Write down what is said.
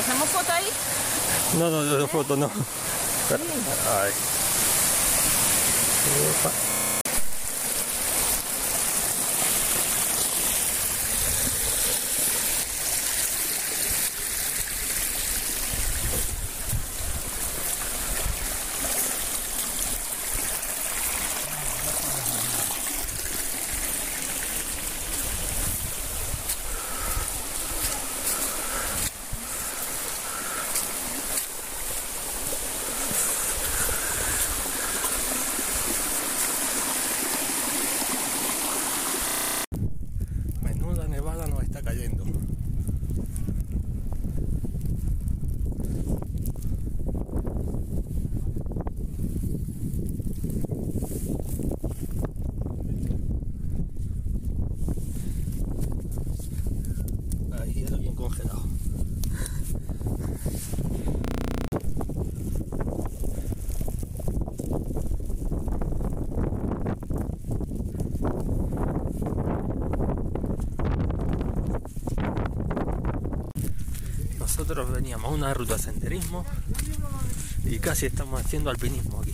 hacemos foto ahí? No, no, no, foto no. Ay. Opa. Está cayendo. Ahí hay alguien congelado. Nosotros veníamos a una ruta de senderismo y casi estamos haciendo alpinismo aquí.